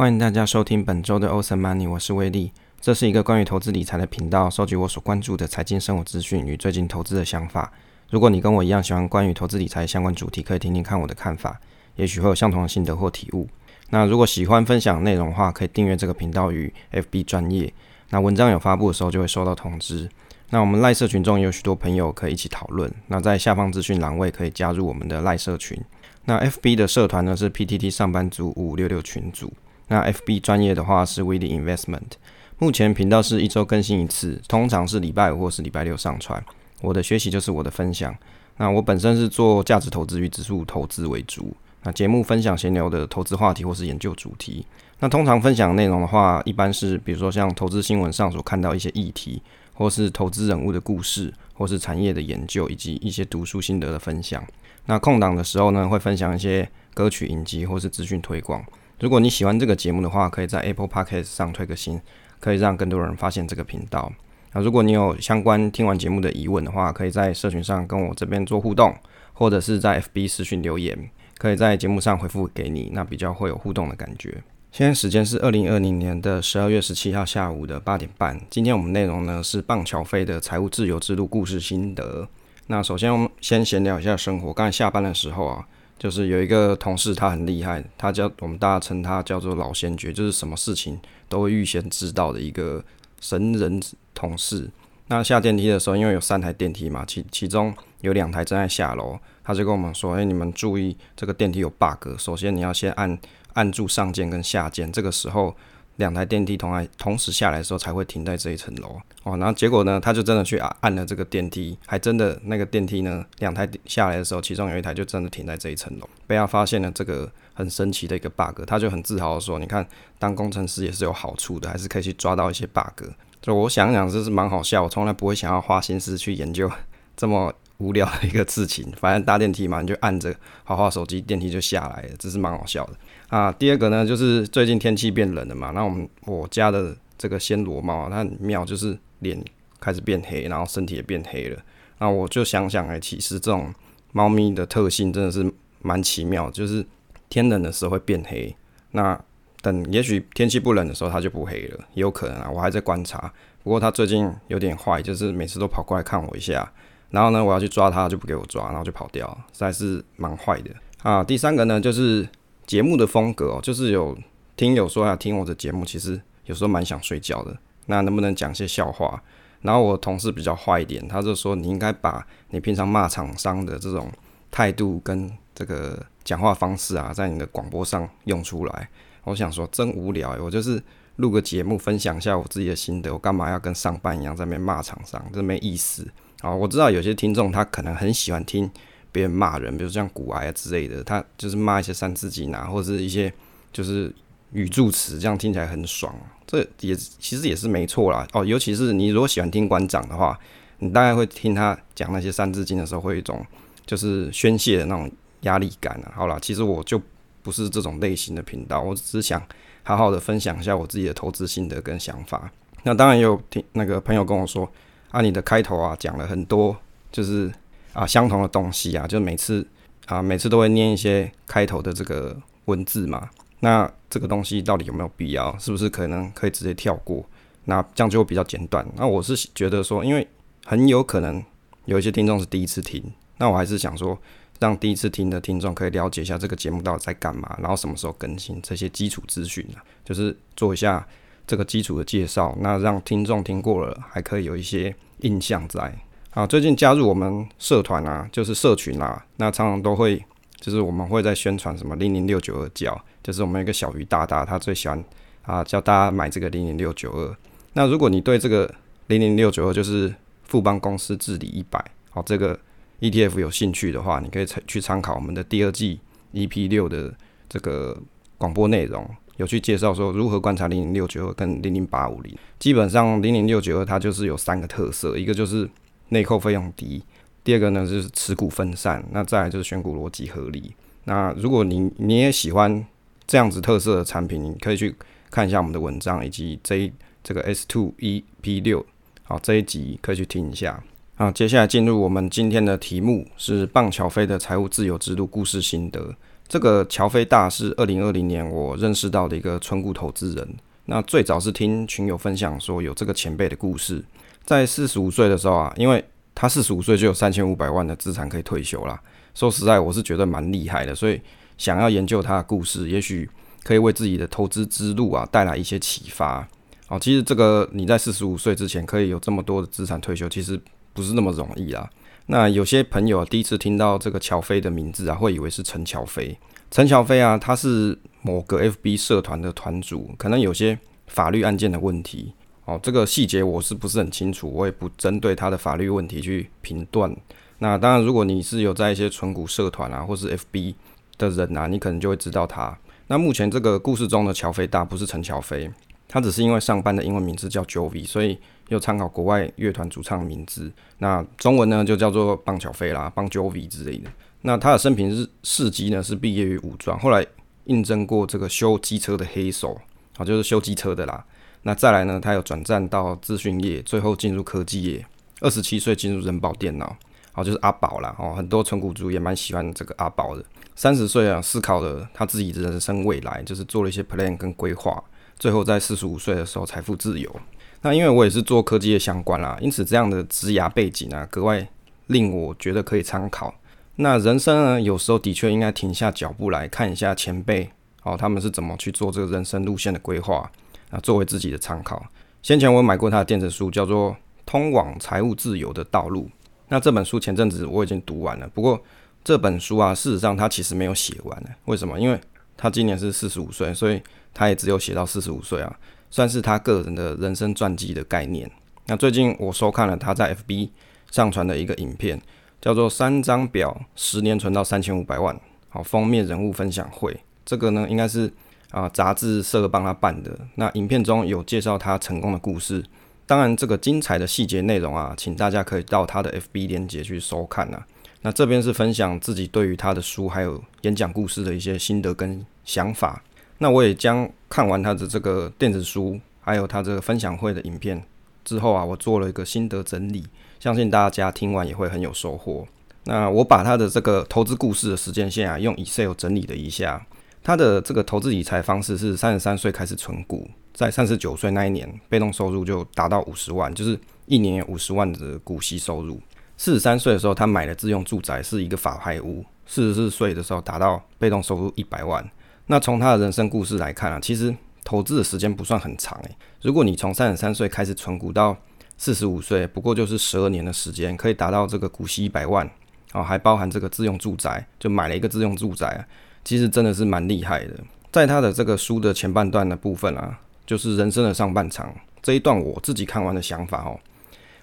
欢迎大家收听本周的 Awesome Money，我是威利。这是一个关于投资理财的频道，收集我所关注的财经生活资讯与最近投资的想法。如果你跟我一样喜欢关于投资理财相关主题，可以听听看我的看法，也许会有相同的心得或体悟。那如果喜欢分享内容的话，可以订阅这个频道与 FB 专业。那文章有发布的时候就会收到通知。那我们赖社群中有许多朋友可以一起讨论。那在下方资讯栏位可以加入我们的赖社群。那 FB 的社团呢是 PTT 上班族五五六六群组。那 FB 专业的话是 w i l l Investment。目前频道是一周更新一次，通常是礼拜五或是礼拜六上传。我的学习就是我的分享。那我本身是做价值投资与指数投资为主。那节目分享闲聊的投资话题或是研究主题。那通常分享内容的话，一般是比如说像投资新闻上所看到一些议题，或是投资人物的故事，或是产业的研究，以及一些读书心得的分享。那空档的时候呢，会分享一些歌曲影集或是资讯推广。如果你喜欢这个节目的话，可以在 Apple Podcast 上推个新，可以让更多人发现这个频道。那如果你有相关听完节目的疑问的话，可以在社群上跟我这边做互动，或者是在 FB 私讯留言。可以在节目上回复给你，那比较会有互动的感觉。现在时间是二零二零年的十二月十七号下午的八点半。今天我们内容呢是棒乔飞的财务自由之路故事心得。那首先我们先闲聊一下生活。刚才下班的时候啊，就是有一个同事，他很厉害，他叫我们大家称他叫做老先觉，就是什么事情都会预先知道的一个神人同事。那下电梯的时候，因为有三台电梯嘛，其其中有两台正在下楼。他就跟我们说：“哎，你们注意，这个电梯有 bug。首先你要先按按住上键跟下键，这个时候两台电梯同来同时下来的时候才会停在这一层楼。哦，然后结果呢，他就真的去按按了这个电梯，还真的那个电梯呢，两台下来的时候，其中有一台就真的停在这一层楼。被他发现了这个很神奇的一个 bug，他就很自豪的说：，你看，当工程师也是有好处的，还是可以去抓到一些 bug。就我想想，这是蛮好笑。我从来不会想要花心思去研究 这么。”无聊的一个事情，反正搭电梯嘛，你就按着滑滑手机，电梯就下来了，这是蛮好笑的啊。第二个呢，就是最近天气变冷了嘛，那我们我家的这个暹罗猫，它很妙，就是脸开始变黑，然后身体也变黑了。那我就想想，哎，其实这种猫咪的特性真的是蛮奇妙，就是天冷的时候会变黑，那等也许天气不冷的时候，它就不黑了，也有可能啊。我还在观察，不过它最近有点坏，就是每次都跑过来看我一下。然后呢，我要去抓它，就不给我抓，然后就跑掉，实在是蛮坏的啊。第三个呢，就是节目的风格哦，就是有听友说要听我的节目，其实有时候蛮想睡觉的。那能不能讲些笑话？然后我同事比较坏一点，他就说你应该把你平常骂厂商的这种态度跟这个讲话方式啊，在你的广播上用出来。我想说真无聊，我就是录个节目分享一下我自己的心得，我干嘛要跟上班一样在那边骂厂商？这没意思。啊，我知道有些听众他可能很喜欢听别人骂人，比如像古癌之类的，他就是骂一些三字经啊，或者是一些就是语助词，这样听起来很爽。这也其实也是没错啦。哦，尤其是你如果喜欢听馆长的话，你大概会听他讲那些三字经的时候，会有一种就是宣泄的那种压力感。好了，其实我就不是这种类型的频道，我只是想好好的分享一下我自己的投资心得跟想法。那当然也有听那个朋友跟我说。啊，你的开头啊讲了很多，就是啊相同的东西啊，就每次啊每次都会念一些开头的这个文字嘛。那这个东西到底有没有必要？是不是可能可以直接跳过？那这样就会比较简短。那我是觉得说，因为很有可能有一些听众是第一次听，那我还是想说，让第一次听的听众可以了解一下这个节目到底在干嘛，然后什么时候更新这些基础资讯啊，就是做一下。这个基础的介绍，那让听众听过了，还可以有一些印象在。啊，最近加入我们社团啊，就是社群啊，那常常都会，就是我们会在宣传什么零零六九二教，就是我们一个小鱼大大，他最喜欢啊叫大家买这个零零六九二。那如果你对这个零零六九二就是富邦公司治理一百，好这个 ETF 有兴趣的话，你可以去参考我们的第二季 EP 六的这个广播内容。有去介绍说如何观察零零六九二跟零零八五零，基本上零零六九二它就是有三个特色，一个就是内扣费用低，第二个呢就是持股分散，那再来就是选股逻辑合理。那如果你你也喜欢这样子特色的产品，你可以去看一下我们的文章以及这一这个 S two E P 六，好这一集可以去听一下。好，接下来进入我们今天的题目是棒乔飞的财务自由之路故事心得。这个乔飞大是二零二零年我认识到的一个村股投资人。那最早是听群友分享说有这个前辈的故事，在四十五岁的时候啊，因为他四十五岁就有三千五百万的资产可以退休啦。说实在，我是觉得蛮厉害的，所以想要研究他的故事，也许可以为自己的投资之路啊带来一些启发。哦，其实这个你在四十五岁之前可以有这么多的资产退休，其实不是那么容易啦。那有些朋友第一次听到这个乔飞的名字啊，会以为是陈乔飞。陈乔飞啊，他是某个 FB 社团的团主，可能有些法律案件的问题哦。这个细节我是不是很清楚？我也不针对他的法律问题去评断。那当然，如果你是有在一些纯股社团啊，或是 FB 的人啊，你可能就会知道他。那目前这个故事中的乔飞大不是陈乔飞，他只是因为上班的英文名字叫 Jovi，所以又参考国外乐团主唱名字。那中文呢就叫做棒乔飞啦，棒 Jovi 之类的。那他的生平是事迹呢，是毕业于武装，后来应征过这个修机车的黑手，啊，就是修机车的啦。那再来呢，他有转战到资讯业，最后进入科技业。二十七岁进入人保电脑，好，就是阿宝啦。哦，很多纯股族也蛮喜欢这个阿宝的。三十岁啊，思考了他自己的人生未来，就是做了一些 plan 跟规划，最后在四十五岁的时候财富自由。那因为我也是做科技业相关啦，因此这样的职涯背景啊，格外令我觉得可以参考。那人生呢，有时候的确应该停下脚步来看一下前辈哦，他们是怎么去做这个人生路线的规划啊，作为自己的参考。先前我买过他的电子书，叫做《通往财务自由的道路》。那这本书前阵子我已经读完了，不过这本书啊，事实上他其实没有写完。为什么？因为他今年是四十五岁，所以他也只有写到四十五岁啊，算是他个人的人生传记的概念。那最近我收看了他在 FB 上传的一个影片。叫做三张表，十年存到三千五百万。好，封面人物分享会，这个呢应该是啊杂志社帮他办的。那影片中有介绍他成功的故事，当然这个精彩的细节内容啊，请大家可以到他的 FB 链接去收看啊。那这边是分享自己对于他的书还有演讲故事的一些心得跟想法。那我也将看完他的这个电子书，还有他这个分享会的影片之后啊，我做了一个心得整理。相信大家听完也会很有收获。那我把他的这个投资故事的时间线啊，用 Excel 整理了一下。他的这个投资理财方式是三十三岁开始存股，在三十九岁那一年，被动收入就达到五十万，就是一年五十万的股息收入。四十三岁的时候，他买了自用住宅，是一个法拍屋。四十四岁的时候，达到被动收入一百万。那从他的人生故事来看啊，其实投资的时间不算很长诶。如果你从三十三岁开始存股到四十五岁，不过就是十二年的时间，可以达到这个股息一百万，哦，还包含这个自用住宅，就买了一个自用住宅，其实真的是蛮厉害的。在他的这个书的前半段的部分啊，就是人生的上半场这一段，我自己看完的想法哦，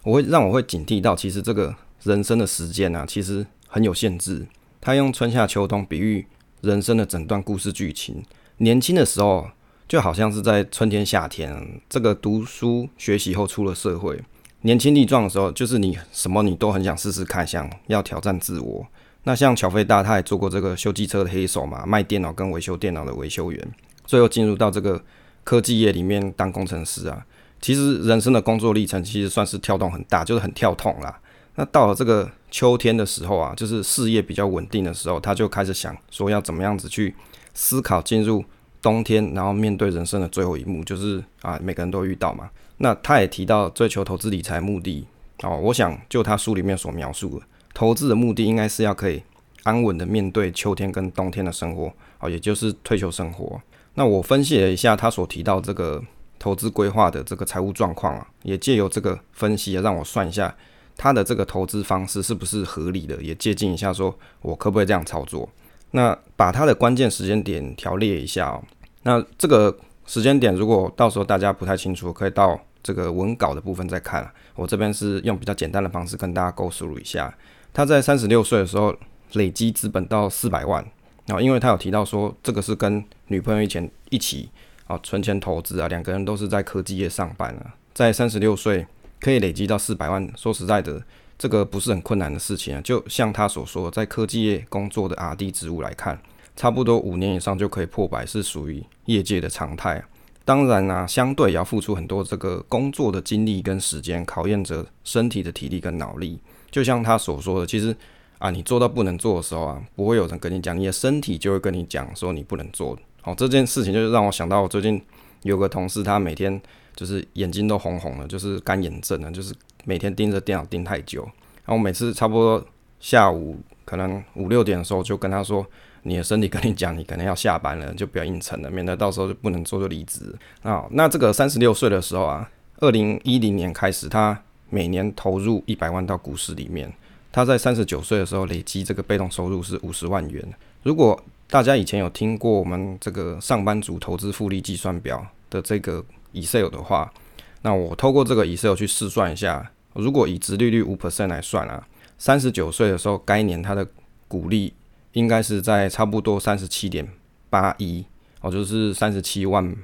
我会让我会警惕到，其实这个人生的时间啊，其实很有限制。他用春夏秋冬比喻人生的整段故事剧情，年轻的时候。就好像是在春天、夏天，这个读书学习后出了社会，年轻力壮的时候，就是你什么你都很想试试看，想要挑战自我。那像乔飞大，他也做过这个修机车的黑手嘛，卖电脑跟维修电脑的维修员，最后进入到这个科技业里面当工程师啊。其实人生的工作历程其实算是跳动很大，就是很跳痛啦。那到了这个秋天的时候啊，就是事业比较稳定的时候，他就开始想说要怎么样子去思考进入。冬天，然后面对人生的最后一幕，就是啊，每个人都遇到嘛。那他也提到追求投资理财目的哦，我想就他书里面所描述的，投资的目的应该是要可以安稳的面对秋天跟冬天的生活哦，也就是退休生活。那我分析了一下他所提到这个投资规划的这个财务状况啊，也借由这个分析啊让我算一下他的这个投资方式是不是合理的，也借鉴一下，说我可不可以这样操作。那把他的关键时间点条列一下哦。那这个时间点，如果到时候大家不太清楚，可以到这个文稿的部分再看。我这边是用比较简单的方式跟大家勾输入一下。他在三十六岁的时候累积资本到四百万，然后因为他有提到说这个是跟女朋友以前一起啊存钱投资啊，两个人都是在科技业上班啊，在三十六岁可以累积到四百万，说实在的，这个不是很困难的事情啊。就像他所说，在科技业工作的 R&D 职务来看。差不多五年以上就可以破百，是属于业界的常态。当然啊，相对也要付出很多这个工作的精力跟时间，考验着身体的体力跟脑力。就像他所说的，其实啊，你做到不能做的时候啊，不会有人跟你讲，你的身体就会跟你讲说你不能做。好，这件事情就是让我想到我最近有个同事，他每天就是眼睛都红红的，就是干眼症了，就是每天盯着电脑盯太久。然后每次差不多下午可能五六点的时候，就跟他说，你的身体跟你讲，你可能要下班了，就不要硬撑了，免得到时候就不能做就离职。啊，那这个三十六岁的时候啊，二零一零年开始，他每年投入一百万到股市里面。他在三十九岁的时候累积这个被动收入是五十万元。如果大家以前有听过我们这个上班族投资复利计算表的这个 Excel 的话，那我透过这个 Excel 去试算一下，如果以直利率五 percent 来算啊，三十九岁的时候，该年他的股利应该是在差不多三十七点八一哦，就是三十七万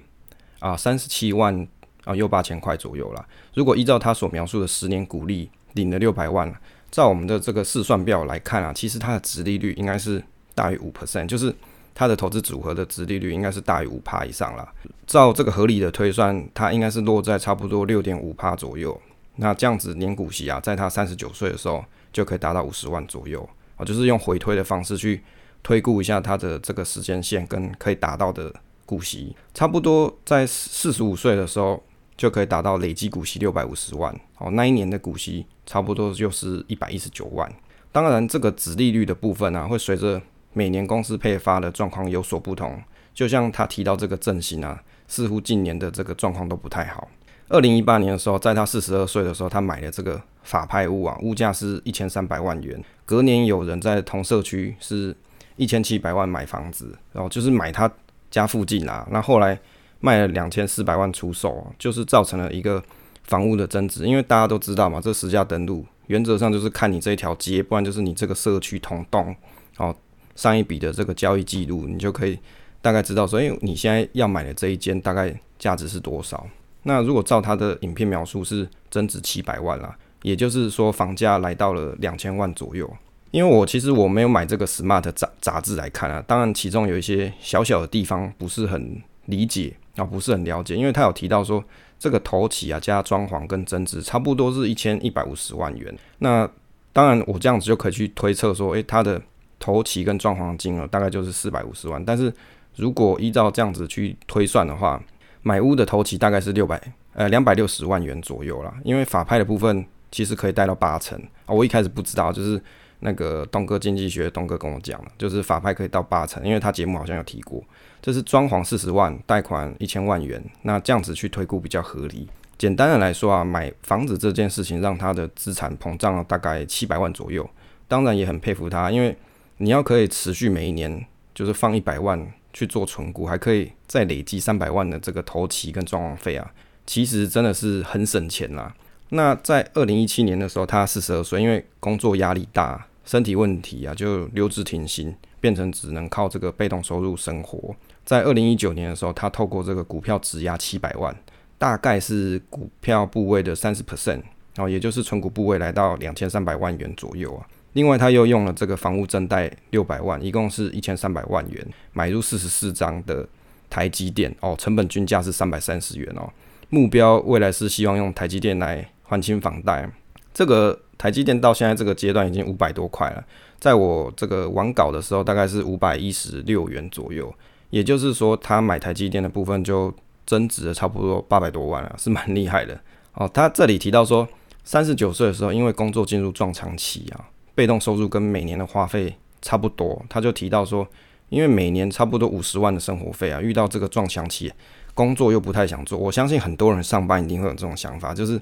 啊，三十七万啊，又八千块左右了。如果依照他所描述的十年股利，领了六百万。照我们的这个试算表来看啊，其实它的值利率应该是大于五 percent，就是它的投资组合的值利率应该是大于五趴以上了。照这个合理的推算，它应该是落在差不多六点五趴左右。那这样子年股息啊，在他三十九岁的时候就可以达到五十万左右就是用回推的方式去推估一下它的这个时间线跟可以达到的股息，差不多在四十五岁的时候。就可以达到累计股息六百五十万哦，那一年的股息差不多就是一百一十九万。当然，这个子利率的部分啊，会随着每年公司配发的状况有所不同。就像他提到这个振兴啊，似乎近年的这个状况都不太好。二零一八年的时候，在他四十二岁的时候，他买了这个法拍屋啊，物价是一千三百万元。隔年有人在同社区是一千七百万买房子，然后就是买他家附近啊。那后来。卖了两千四百万出售，就是造成了一个房屋的增值。因为大家都知道嘛，这实价登录原则上就是看你这一条街，不然就是你这个社区同栋哦，上一笔的这个交易记录，你就可以大概知道说，哎，你现在要买的这一间大概价值是多少。那如果照他的影片描述是增值七百万啦，也就是说房价来到了两千万左右。因为我其实我没有买这个 Smart 杂杂志来看啊，当然其中有一些小小的地方不是很理解。啊，不是很了解，因为他有提到说，这个头起啊加装潢跟增值差不多是一千一百五十万元。那当然，我这样子就可以去推测说，诶，他的头起跟装潢金额大概就是四百五十万。但是如果依照这样子去推算的话，买屋的头起大概是六百呃两百六十万元左右啦。因为法拍的部分其实可以贷到八成啊。我一开始不知道，就是那个东哥经济学东哥跟我讲了，就是法拍可以到八成，因为他节目好像有提过。这是装潢四十万，贷款一千万元，那这样子去推估比较合理。简单的来说啊，买房子这件事情让他的资产膨胀了大概七百万左右。当然也很佩服他，因为你要可以持续每一年就是放一百万去做存股，还可以再累积三百万的这个头期跟装潢费啊，其实真的是很省钱啦。那在二零一七年的时候，他四十二岁，因为工作压力大，身体问题啊，就留职停薪，变成只能靠这个被动收入生活。在二零一九年的时候，他透过这个股票质押七百万，大概是股票部位的三十 percent，然后也就是存股部位来到两千三百万元左右啊。另外，他又用了这个房屋增贷六百万，一共是一千三百万元，买入四十四张的台积电哦，成本均价是三百三十元哦。目标未来是希望用台积电来还清房贷。这个台积电到现在这个阶段已经五百多块了，在我这个完稿的时候，大概是五百一十六元左右。也就是说，他买台积电的部分就增值了差不多八百多万了，是蛮厉害的哦。他这里提到说，三十九岁的时候，因为工作进入撞墙期啊，被动收入跟每年的花费差不多，他就提到说，因为每年差不多五十万的生活费啊，遇到这个撞墙期，工作又不太想做。我相信很多人上班一定会有这种想法，就是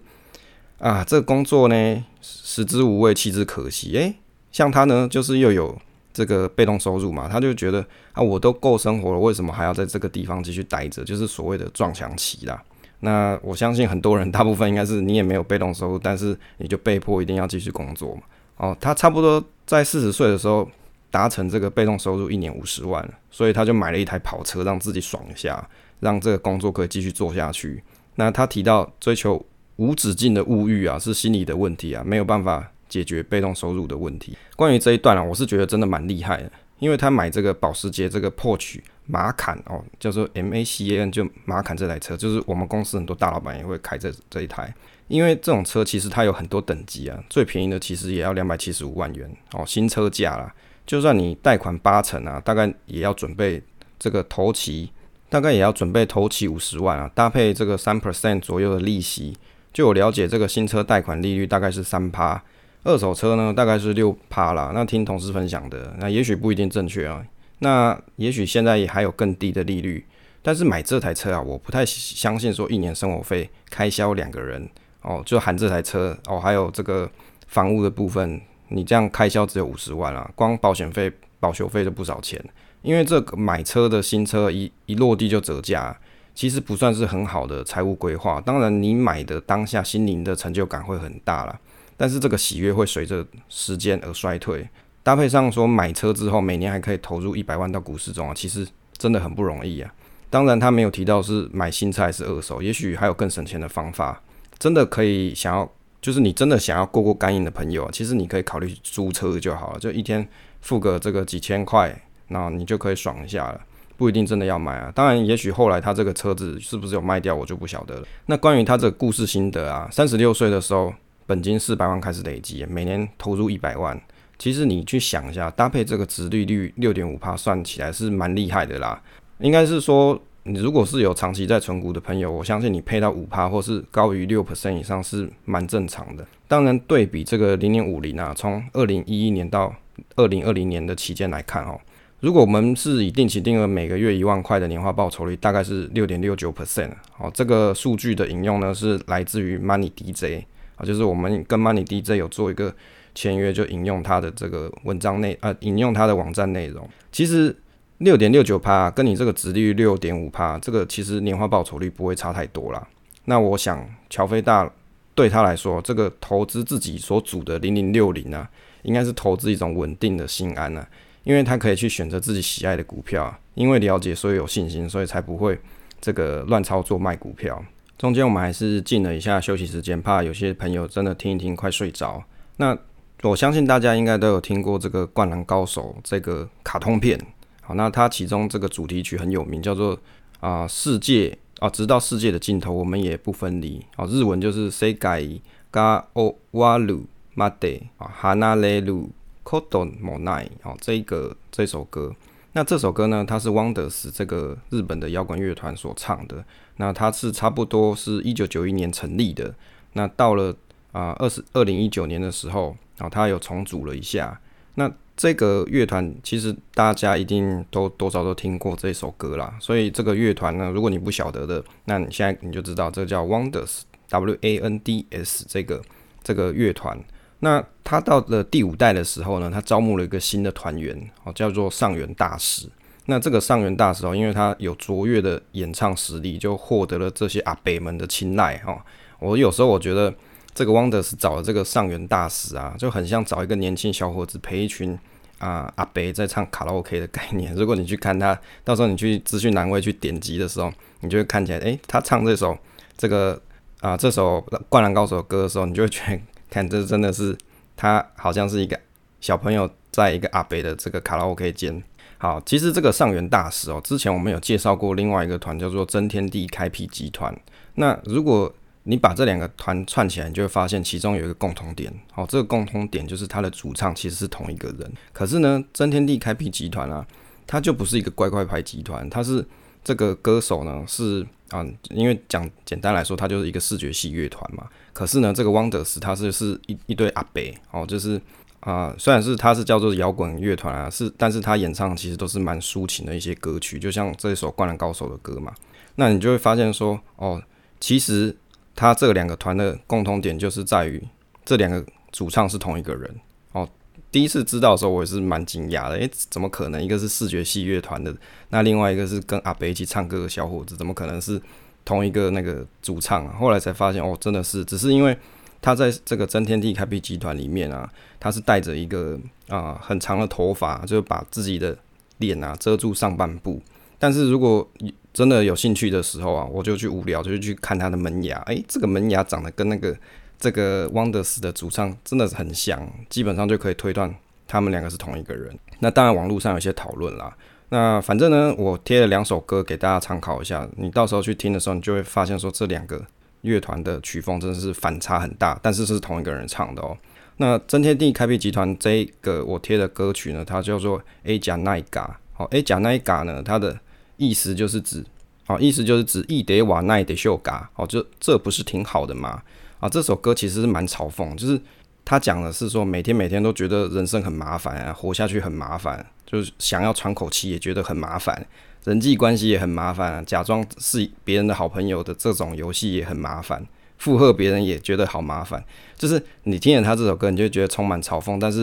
啊，这个工作呢，食之无味，弃之可惜。诶，像他呢，就是又有。这个被动收入嘛，他就觉得啊，我都够生活了，为什么还要在这个地方继续待着？就是所谓的撞墙期啦。那我相信很多人，大部分应该是你也没有被动收入，但是你就被迫一定要继续工作嘛。哦，他差不多在四十岁的时候达成这个被动收入一年五十万，所以他就买了一台跑车，让自己爽一下，让这个工作可以继续做下去。那他提到追求无止境的物欲啊，是心理的问题啊，没有办法。解决被动收入的问题。关于这一段啊，我是觉得真的蛮厉害的，因为他买这个保时捷这个 Porsche 马坎哦，叫做 M A C A N，就马坎这台车，就是我们公司很多大老板也会开这这一台。因为这种车其实它有很多等级啊，最便宜的其实也要两百七十五万元哦，新车价啦。就算你贷款八成啊，大概也要准备这个头期，大概也要准备头期五十万啊，搭配这个三 percent 左右的利息。就我了解，这个新车贷款利率大概是三趴，二手车呢大概是六趴啦。那听同事分享的，那也许不一定正确啊。那也许现在也还有更低的利率，但是买这台车啊，我不太相信说一年生活费开销两个人。哦，就含这台车哦，还有这个房屋的部分，你这样开销只有五十万啊，光保险费、保修费就不少钱。因为这个买车的新车一一落地就折价，其实不算是很好的财务规划。当然，你买的当下心灵的成就感会很大了，但是这个喜悦会随着时间而衰退。搭配上说买车之后每年还可以投入一百万到股市中啊，其实真的很不容易啊。当然，他没有提到是买新车还是二手，也许还有更省钱的方法。真的可以想要，就是你真的想要过过干瘾的朋友，其实你可以考虑租车就好了，就一天付个这个几千块，那你就可以爽一下了，不一定真的要买啊。当然，也许后来他这个车子是不是有卖掉，我就不晓得了。那关于他这个故事心得啊，三十六岁的时候，本金四百万开始累积，每年投入一百万，其实你去想一下，搭配这个值利率六点五帕，算起来是蛮厉害的啦。应该是说。你如果是有长期在存股的朋友，我相信你配到五趴或是高于六 percent 以上是蛮正常的。当然，对比这个零点五零啊，从二零一一年到二零二零年的期间来看哦，如果我们是以定期定额每个月一万块的年化报酬率，大概是六点六九 percent。好，这个数据的引用呢是来自于 Money DJ 啊，就是我们跟 Money DJ 有做一个签约，就引用他的这个文章内啊，引用他的网站内容。其实。六点六九趴，跟你这个值率六点五趴，这个其实年化报酬率不会差太多啦。那我想，乔飞大对他来说，这个投资自己所组的零零六零啊，应该是投资一种稳定的心安啊，因为他可以去选择自己喜爱的股票，因为了解所以有信心，所以才不会这个乱操作卖股票。中间我们还是进了一下休息时间，怕有些朋友真的听一听快睡着。那我相信大家应该都有听过这个《灌篮高手》这个卡通片。好那它其中这个主题曲很有名，叫做啊世界啊，直到世界的尽头，我们也不分离。啊，日文就是 Sega ga o waru made 啊，hanareru koto monai。哦，这个这首歌，那这首歌呢，它是 Wonders 这个日本的摇滚乐团所唱的。那它是差不多是一九九一年成立的。那到了啊二十二零一九年的时候，啊，它有重组了一下。那这个乐团其实大家一定都多少都听过这首歌啦，所以这个乐团呢，如果你不晓得的，那你现在你就知道，这叫 Wonders，W A N D S 这个这个乐团。那他到了第五代的时候呢，他招募了一个新的团员，哦，叫做上元大使。那这个上元大使哦，因为他有卓越的演唱实力，就获得了这些阿北们的青睐哈。我有时候我觉得这个 Wonders 找的这个上元大使啊，就很像找一个年轻小伙子陪一群。啊，阿北在唱卡拉 OK 的概念。如果你去看他，到时候你去资讯栏位去点击的时候，你就会看起来，诶，他唱这首这个啊，这首《灌篮高手的》歌的时候，你就会觉得，看这真的是他好像是一个小朋友在一个阿北的这个卡拉 OK 间。好，其实这个上元大使哦，之前我们有介绍过另外一个团叫做真天地开辟集团。那如果你把这两个团串起来，你就会发现其中有一个共同点。好，这个共同点就是它的主唱其实是同一个人。可是呢，真天地开辟集团啊，它就不是一个乖乖牌集团，它是这个歌手呢是啊，因为讲简单来说，它就是一个视觉系乐团嘛。可是呢，这个 Wonders 它是是一一堆阿伯哦，就是啊，虽然是它是叫做摇滚乐团啊，是，但是他演唱其实都是蛮抒情的一些歌曲，就像这首《灌篮高手》的歌嘛。那你就会发现说，哦，其实。他这两个团的共同点就是在于这两个主唱是同一个人哦。第一次知道的时候，我也是蛮惊讶的，诶，怎么可能？一个是视觉系乐团的，那另外一个是跟阿北一起唱歌的小伙子，怎么可能是同一个那个主唱啊？后来才发现，哦，真的是，只是因为他在这个真天地开辟集团里面啊，他是带着一个啊很长的头发，就是把自己的脸啊遮住上半部。但是如果真的有兴趣的时候啊，我就去无聊，就去看他的门牙。诶，这个门牙长得跟那个这个 Wonders 的主唱真的是很像，基本上就可以推断他们两个是同一个人。那当然，网络上有些讨论啦。那反正呢，我贴了两首歌给大家参考一下，你到时候去听的时候，你就会发现说这两个乐团的曲风真的是反差很大，但是是同一个人唱的哦。那真天地开辟集团这个我贴的歌曲呢，它叫做 A 甲奈嘎，好 A 甲奈嘎呢，它的意思就是指，好意思就是指易得瓦奈得秀嘎，哦，就这不是挺好的吗？啊，这首歌其实是蛮嘲讽，就是他讲的是说每天每天都觉得人生很麻烦啊，活下去很麻烦。就是想要喘口气也觉得很麻烦，人际关系也很麻烦，假装是别人的好朋友的这种游戏也很麻烦，附和别人也觉得好麻烦。就是你听了他这首歌，你就觉得充满嘲讽，但是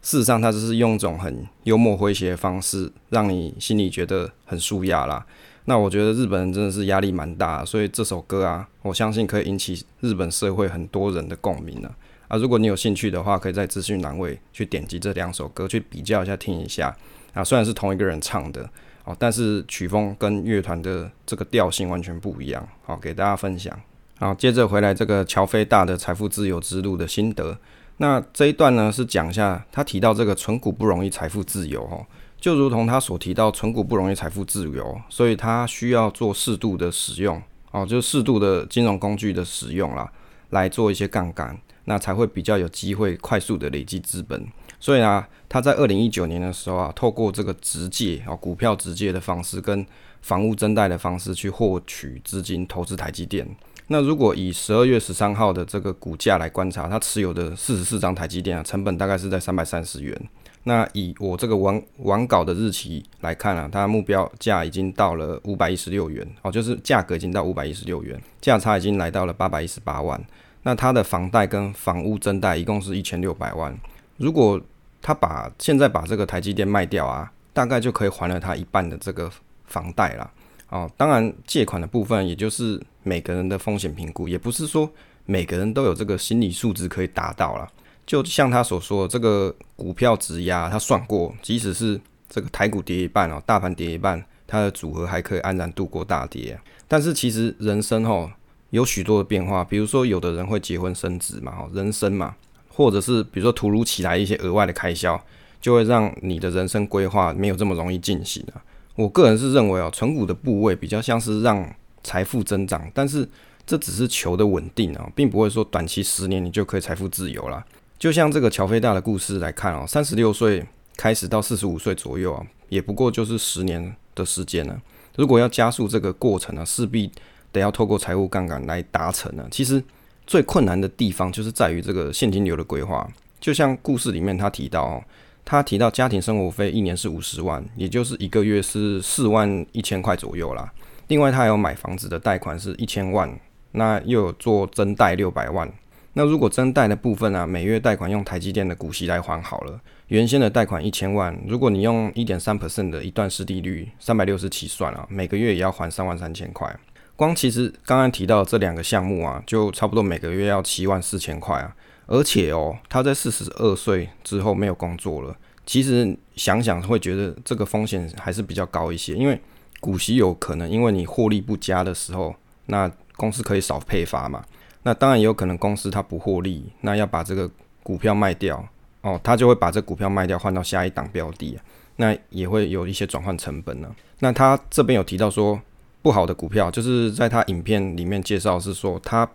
事实上他就是用一种很幽默诙谐的方式，让你心里觉得很舒压啦。那我觉得日本人真的是压力蛮大，所以这首歌啊，我相信可以引起日本社会很多人的共鸣了。啊，如果你有兴趣的话，可以在资讯栏位去点击这两首歌，去比较一下听一下。啊，虽然是同一个人唱的哦，但是曲风跟乐团的这个调性完全不一样。好，给大家分享。好，接着回来这个乔飞大的财富自由之路的心得。那这一段呢，是讲一下他提到这个存股不容易财富自由哦，就如同他所提到存股不容易财富自由，所以他需要做适度的使用哦，就是适度的金融工具的使用啦，来做一些杠杆。那才会比较有机会快速的累积资本，所以啊，他在二零一九年的时候啊，透过这个直借啊股票直借的方式跟房屋增贷的方式去获取资金投资台积电。那如果以十二月十三号的这个股价来观察，他持有的四十四张台积电啊，成本大概是在三百三十元。那以我这个完完稿的日期来看啊，它目标价已经到了五百一十六元哦，就是价格已经到五百一十六元，价差已经来到了八百一十八万。那他的房贷跟房屋增贷一共是一千六百万，如果他把现在把这个台积电卖掉啊，大概就可以还了他一半的这个房贷了。哦，当然借款的部分，也就是每个人的风险评估，也不是说每个人都有这个心理素质可以达到了。就像他所说，这个股票质押，他算过，即使是这个台股跌一半哦，大盘跌一半，它的组合还可以安然度过大跌。但是其实人生吼。有许多的变化，比如说有的人会结婚生子嘛，人生嘛，或者是比如说突如其来一些额外的开销，就会让你的人生规划没有这么容易进行啊。我个人是认为哦，存股的部位比较像是让财富增长，但是这只是求的稳定啊，并不会说短期十年你就可以财富自由了。就像这个乔飞大的故事来看哦，三十六岁开始到四十五岁左右啊，也不过就是十年的时间了。如果要加速这个过程呢，势必得要透过财务杠杆来达成呢。其实最困难的地方就是在于这个现金流的规划。就像故事里面他提到，他提到家庭生活费一年是五十万，也就是一个月是四万一千块左右啦。另外他还有买房子的贷款是一千万，那又有做增贷六百万。那如果增贷的部分啊，每月贷款用台积电的股息来还好了。原先的贷款一千万，如果你用一点三 percent 的一段式利率，三百六十七算了，每个月也要还三万三千块。光其实刚刚提到这两个项目啊，就差不多每个月要七万四千块啊。而且哦，他在四十二岁之后没有工作了，其实想想会觉得这个风险还是比较高一些，因为股息有可能因为你获利不佳的时候，那公司可以少配发嘛。那当然也有可能公司它不获利，那要把这个股票卖掉哦，他就会把这股票卖掉换到下一档标的，那也会有一些转换成本呢。那他这边有提到说。不好的股票，就是在他影片里面介绍是说，他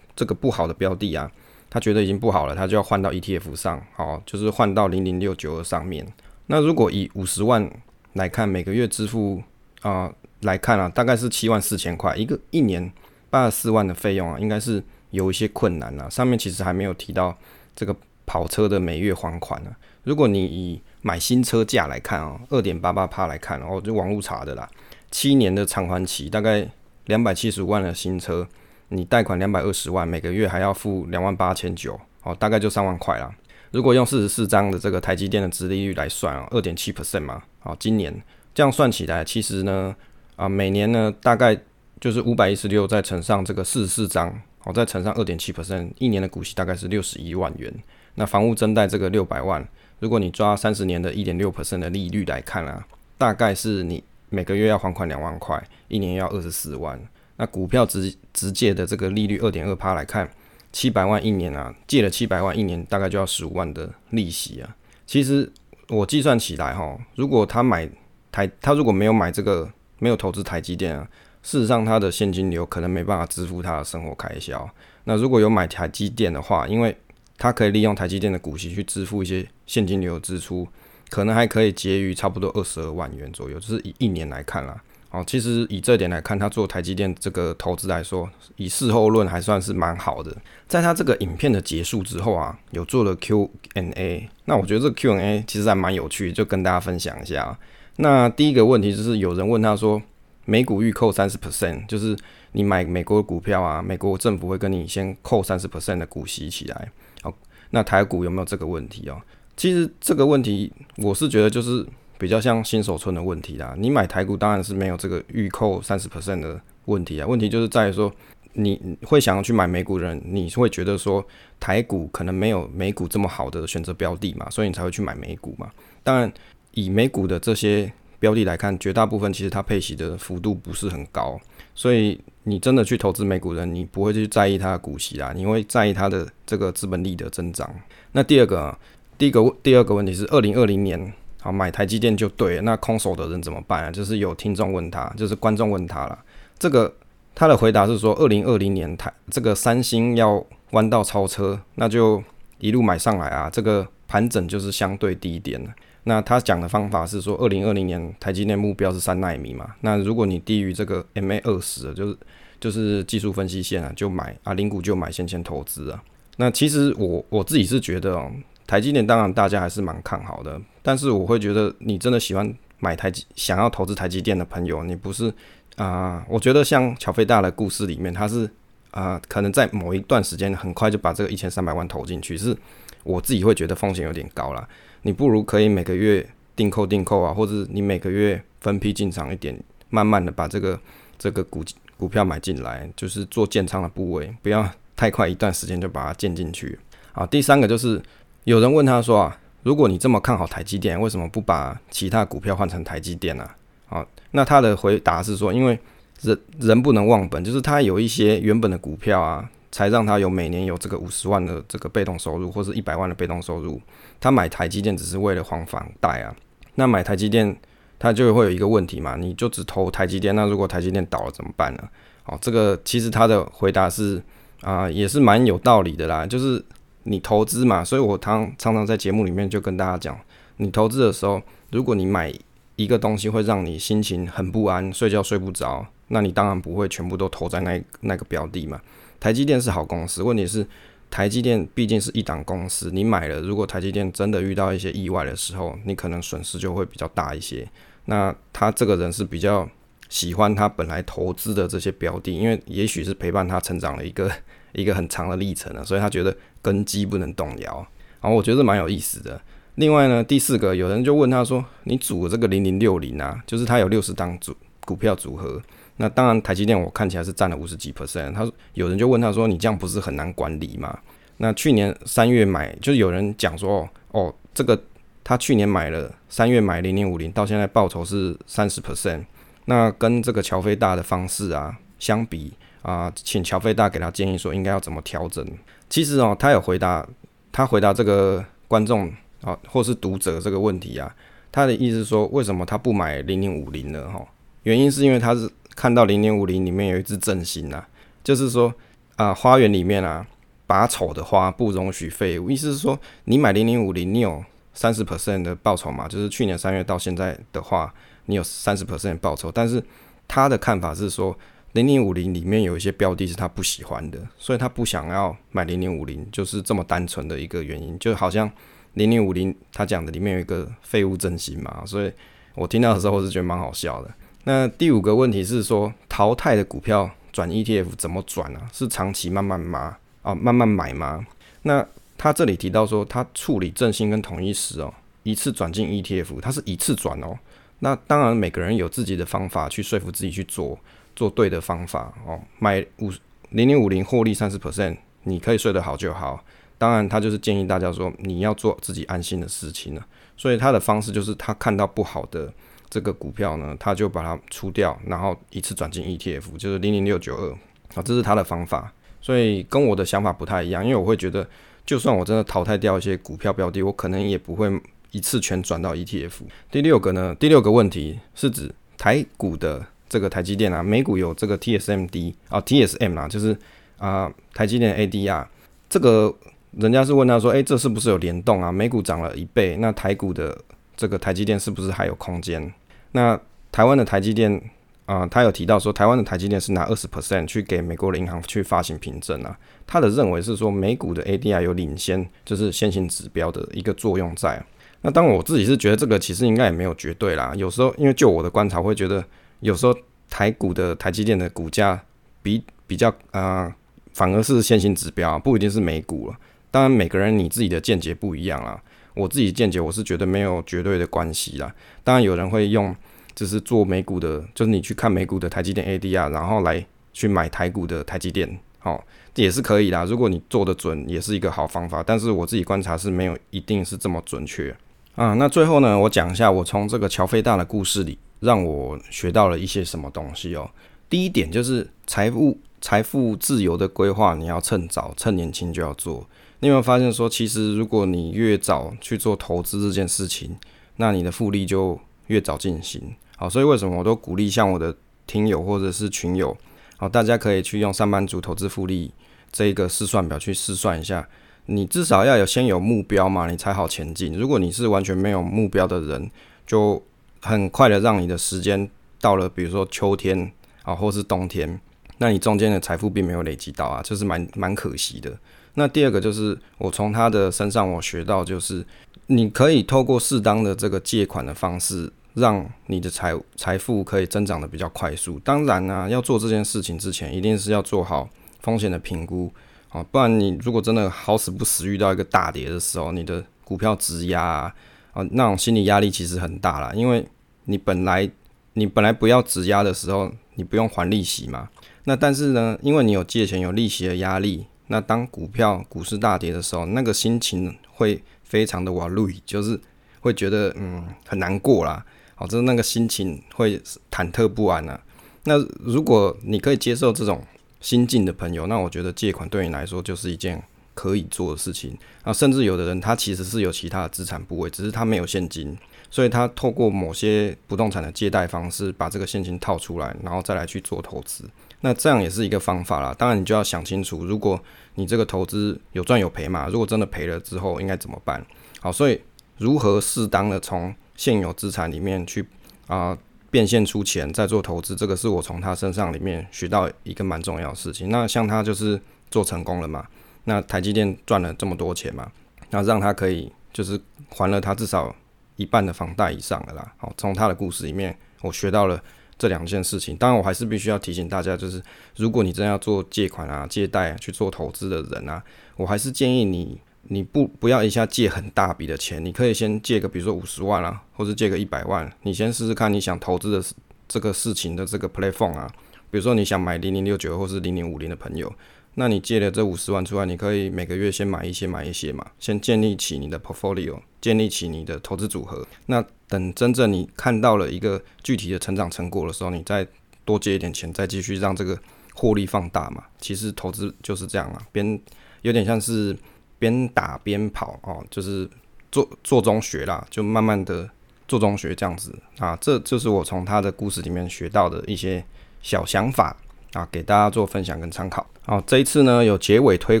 这个不好的标的啊，他觉得已经不好了，他就要换到 ETF 上，好，就是换到零零六九二上面。那如果以五十万来看，每个月支付啊来看啊，大概是七万四千块，一个一年八十四万的费用啊，应该是有一些困难啊。上面其实还没有提到这个跑车的每月还款呢。如果你以买新车价来看啊，二点八八帕来看，哦，就网络查的啦。七年的偿还期，大概两百七十五万的新车，你贷款两百二十万，每个月还要付两万八千九，哦，大概就三万块啦。如果用四十四张的这个台积电的殖利率来算啊，二点七 percent 嘛，好，今年这样算起来，其实呢，啊，每年呢大概就是五百一十六再乘上这个四十四张，哦，再乘上二点七 percent，一年的股息大概是六十一万元。那房屋增贷这个六百万，如果你抓三十年的一点六 percent 的利率来看啊，大概是你。每个月要还款两万块，一年要二十四万。那股票直直借的这个利率二点二趴来看，七百万一年啊，借了七百万一年，大概就要十五万的利息啊。其实我计算起来哈，如果他买台他如果没有买这个，没有投资台积电啊，事实上他的现金流可能没办法支付他的生活开销。那如果有买台积电的话，因为他可以利用台积电的股息去支付一些现金流支出，可能还可以结余差不多二十二万元左右，就是以一年来看啦。哦，其实以这点来看，他做台积电这个投资来说，以事后论还算是蛮好的。在他这个影片的结束之后啊，有做了 Q&A，那我觉得这 Q&A 其实还蛮有趣，就跟大家分享一下。那第一个问题就是有人问他说，美股预扣三十 percent，就是你买美国股票啊，美国政府会跟你先扣三十 percent 的股息起来。好，那台股有没有这个问题哦？其实这个问题，我是觉得就是。比较像新手村的问题啦，你买台股当然是没有这个预扣三十 percent 的问题啊。问题就是在于说，你会想要去买美股人，你会觉得说台股可能没有美股这么好的选择标的嘛，所以你才会去买美股嘛。当然，以美股的这些标的来看，绝大部分其实它配息的幅度不是很高，所以你真的去投资美股人，你不会去在意它的股息啦，你会在意它的这个资本利的增长。那第二个，第一个第二个问题是二零二零年。好，买台积电就对，那空手的人怎么办啊？就是有听众问他，就是观众问他了。这个他的回答是说，二零二零年台这个三星要弯道超车，那就一路买上来啊。这个盘整就是相对低点了。那他讲的方法是说，二零二零年台积电目标是三纳米嘛？那如果你低于这个 MA 二十，就是就是技术分析线啊，就买啊，零股就买，先前投资啊。那其实我我自己是觉得哦。台积电当然大家还是蛮看好的，但是我会觉得你真的喜欢买台积、想要投资台积电的朋友，你不是啊？我觉得像乔飞大的故事里面，他是啊，可能在某一段时间很快就把这个一千三百万投进去，是我自己会觉得风险有点高了。你不如可以每个月定扣定扣啊，或者你每个月分批进场一点，慢慢的把这个这个股股票买进来，就是做建仓的部位，不要太快一段时间就把它建进去。好，第三个就是。有人问他说啊，如果你这么看好台积电，为什么不把其他股票换成台积电呢？啊，那他的回答是说，因为人人不能忘本，就是他有一些原本的股票啊，才让他有每年有这个五十万的这个被动收入，或是一百万的被动收入。他买台积电只是为了还房贷啊。那买台积电，他就会有一个问题嘛，你就只投台积电，那如果台积电倒了怎么办呢？哦，这个其实他的回答是啊，也是蛮有道理的啦，就是。你投资嘛，所以我常常常在节目里面就跟大家讲，你投资的时候，如果你买一个东西会让你心情很不安，睡觉睡不着，那你当然不会全部都投在那那个标的嘛。台积电是好公司，问题是台积电毕竟是一档公司，你买了，如果台积电真的遇到一些意外的时候，你可能损失就会比较大一些。那他这个人是比较喜欢他本来投资的这些标的，因为也许是陪伴他成长的一个。一个很长的历程了，所以他觉得根基不能动摇，然后我觉得蛮有意思的。另外呢，第四个有人就问他说：“你组这个零零六零啊，就是他有六十档组股票组合，那当然台积电我看起来是占了五十几 percent。”他说有人就问他说：“你这样不是很难管理吗？”那去年三月买，就是有人讲说：“哦，这个他去年买了三月买零零五零，到现在报酬是三十 percent，那跟这个乔飞大的方式啊相比。”啊，请乔飞大给他建议说应该要怎么调整。其实哦，他有回答，他回答这个观众啊，或是读者这个问题啊，他的意思是说，为什么他不买零零五零呢？哈，原因是因为他是看到零零五零里面有一只正星啊，就是说啊，花园里面啊，把丑的花不容许废物。意思是说，你买零零五零，你有三十 percent 的报酬嘛？就是去年三月到现在的话，你有三十 percent 报酬。但是他的看法是说。零零五零里面有一些标的是他不喜欢的，所以他不想要买零零五零，就是这么单纯的一个原因。就好像零零五零他讲的里面有一个废物振兴嘛，所以我听到的时候我是觉得蛮好笑的。那第五个问题是说淘汰的股票转 ETF 怎么转啊？是长期慢慢吗啊，慢慢买吗？那他这里提到说他处理振兴跟统一时哦，一次转进 ETF，他是一次转哦。那当然每个人有自己的方法去说服自己去做。做对的方法哦，买五零零五零获利三十 percent，你可以睡得好就好。当然，他就是建议大家说，你要做自己安心的事情了。所以他的方式就是，他看到不好的这个股票呢，他就把它出掉，然后一次转进 ETF，就是零零六九二啊，这是他的方法。所以跟我的想法不太一样，因为我会觉得，就算我真的淘汰掉一些股票标的，我可能也不会一次全转到 ETF。第六个呢，第六个问题是指台股的这个台积电啊，美股有这个 TSMD 啊，TSM 啊，就是啊台积电 ADR 这个。人家是问他说：“诶，这是不是有联动啊？美股涨了一倍，那台股的这个台积电是不是还有空间？那台湾的台积电啊，他有提到说，台湾的台积电是拿二十 percent 去给美国的银行去发行凭证啊。他的认为是说，美股的 ADR 有领先，就是先行指标的一个作用在。那当我自己是觉得这个其实应该也没有绝对啦。有时候因为就我的观察，会觉得有时候台股的台积电的股价比比较啊，反而是先行指标，不一定是美股了。”当然，每个人你自己的见解不一样啦。我自己见解，我是觉得没有绝对的关系啦。当然，有人会用就是做美股的，就是你去看美股的台积电 ADR，然后来去买台股的台积电，好，也是可以啦。如果你做的准，也是一个好方法。但是我自己观察是没有一定是这么准确啊。那最后呢，我讲一下我从这个乔飞大的故事里让我学到了一些什么东西哦。第一点就是财富财富自由的规划，你要趁早趁年轻就要做。你有没有发现说，其实如果你越早去做投资这件事情，那你的复利就越早进行。好，所以为什么我都鼓励像我的听友或者是群友，好，大家可以去用上班族投资复利这一个试算表去试算一下。你至少要有先有目标嘛，你才好前进。如果你是完全没有目标的人，就很快的让你的时间到了，比如说秋天啊，或是冬天，那你中间的财富并没有累积到啊，就是蛮蛮可惜的。那第二个就是我从他的身上我学到，就是你可以透过适当的这个借款的方式，让你的财财富可以增长的比较快速。当然呢，要做这件事情之前，一定是要做好风险的评估啊，不然你如果真的好死不死遇到一个大跌的时候，你的股票质押，啊那种心理压力其实很大啦，因为你本来你本来不要质押的时候，你不用还利息嘛，那但是呢，因为你有借钱有利息的压力。那当股票股市大跌的时候，那个心情会非常的瓦路，就是会觉得嗯很难过啦，好，就是那个心情会忐忑不安啊。那如果你可以接受这种心境的朋友，那我觉得借款对你来说就是一件可以做的事情啊。甚至有的人他其实是有其他的资产部位，只是他没有现金，所以他透过某些不动产的借贷方式，把这个现金套出来，然后再来去做投资。那这样也是一个方法啦。当然你就要想清楚，如果你这个投资有赚有赔嘛？如果真的赔了之后应该怎么办？好，所以如何适当的从现有资产里面去啊变现出钱再做投资，这个是我从他身上里面学到一个蛮重要的事情。那像他就是做成功了嘛？那台积电赚了这么多钱嘛？那让他可以就是还了他至少一半的房贷以上的啦。好，从他的故事里面我学到了。这两件事情，当然我还是必须要提醒大家，就是如果你真要做借款啊、借贷去做投资的人啊，我还是建议你，你不不要一下借很大笔的钱，你可以先借个，比如说五十万啊，或者借个一百万，你先试试看你想投资的这个事情的这个 platform 啊，比如说你想买零零六九或是零零五零的朋友。那你借了这五十万出来，你可以每个月先买一些买一些嘛，先建立起你的 portfolio，建立起你的投资组合。那等真正你看到了一个具体的成长成果的时候，你再多借一点钱，再继续让这个获利放大嘛。其实投资就是这样啊，边有点像是边打边跑哦，就是做做中学啦，就慢慢的做中学这样子啊。这就是我从他的故事里面学到的一些小想法。啊，给大家做分享跟参考。好，这一次呢有结尾推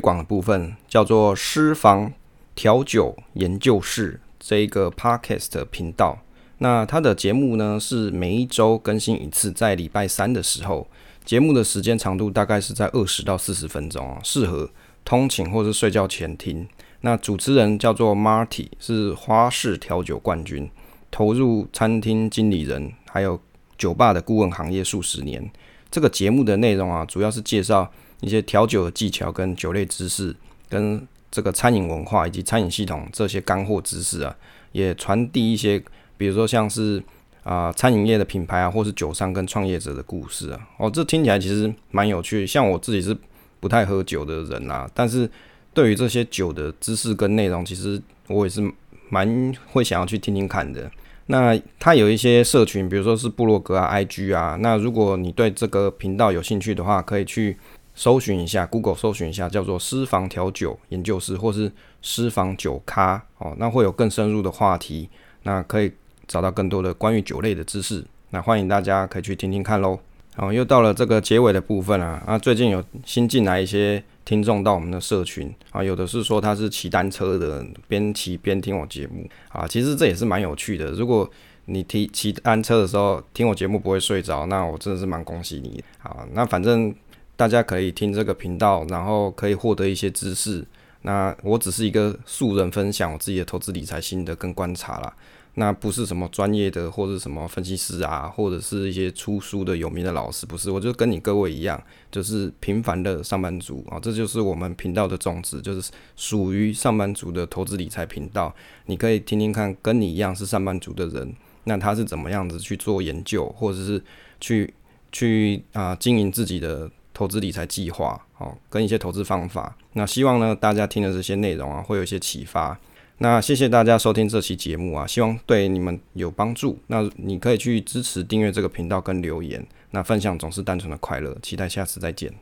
广的部分，叫做私房调酒研究室这一个 podcast 频道。那它的节目呢是每一周更新一次，在礼拜三的时候，节目的时间长度大概是在二十到四十分钟啊，适合通勤或是睡觉前听。那主持人叫做 Marty，是花式调酒冠军，投入餐厅经理人还有酒吧的顾问行业数十年。这个节目的内容啊，主要是介绍一些调酒的技巧、跟酒类知识、跟这个餐饮文化以及餐饮系统这些干货知识啊，也传递一些，比如说像是啊餐饮业的品牌啊，或是酒商跟创业者的故事啊。哦，这听起来其实蛮有趣。像我自己是不太喝酒的人啦，但是对于这些酒的知识跟内容，其实我也是蛮会想要去听听看的。那它有一些社群，比如说是部落格啊、IG 啊。那如果你对这个频道有兴趣的话，可以去搜寻一下，Google 搜寻一下，叫做私房调酒研究室，或是私房酒咖哦，那会有更深入的话题，那可以找到更多的关于酒类的知识。那欢迎大家可以去听听看喽。好，又到了这个结尾的部分啊，啊，最近有新进来一些听众到我们的社群啊，有的是说他是骑单车的，边骑边听我节目啊，其实这也是蛮有趣的。如果你骑骑单车的时候听我节目不会睡着，那我真的是蛮恭喜你啊。那反正大家可以听这个频道，然后可以获得一些知识。那我只是一个素人分享我自己的投资理财心得跟观察啦。那不是什么专业的或者什么分析师啊，或者是一些出书的有名的老师，不是，我就跟你各位一样，就是平凡的上班族啊，这就是我们频道的宗旨，就是属于上班族的投资理财频道。你可以听听看，跟你一样是上班族的人，那他是怎么样子去做研究，或者是去去啊经营自己的投资理财计划，哦，跟一些投资方法。那希望呢，大家听的这些内容啊，会有一些启发。那谢谢大家收听这期节目啊，希望对你们有帮助。那你可以去支持订阅这个频道跟留言。那分享总是单纯的快乐，期待下次再见。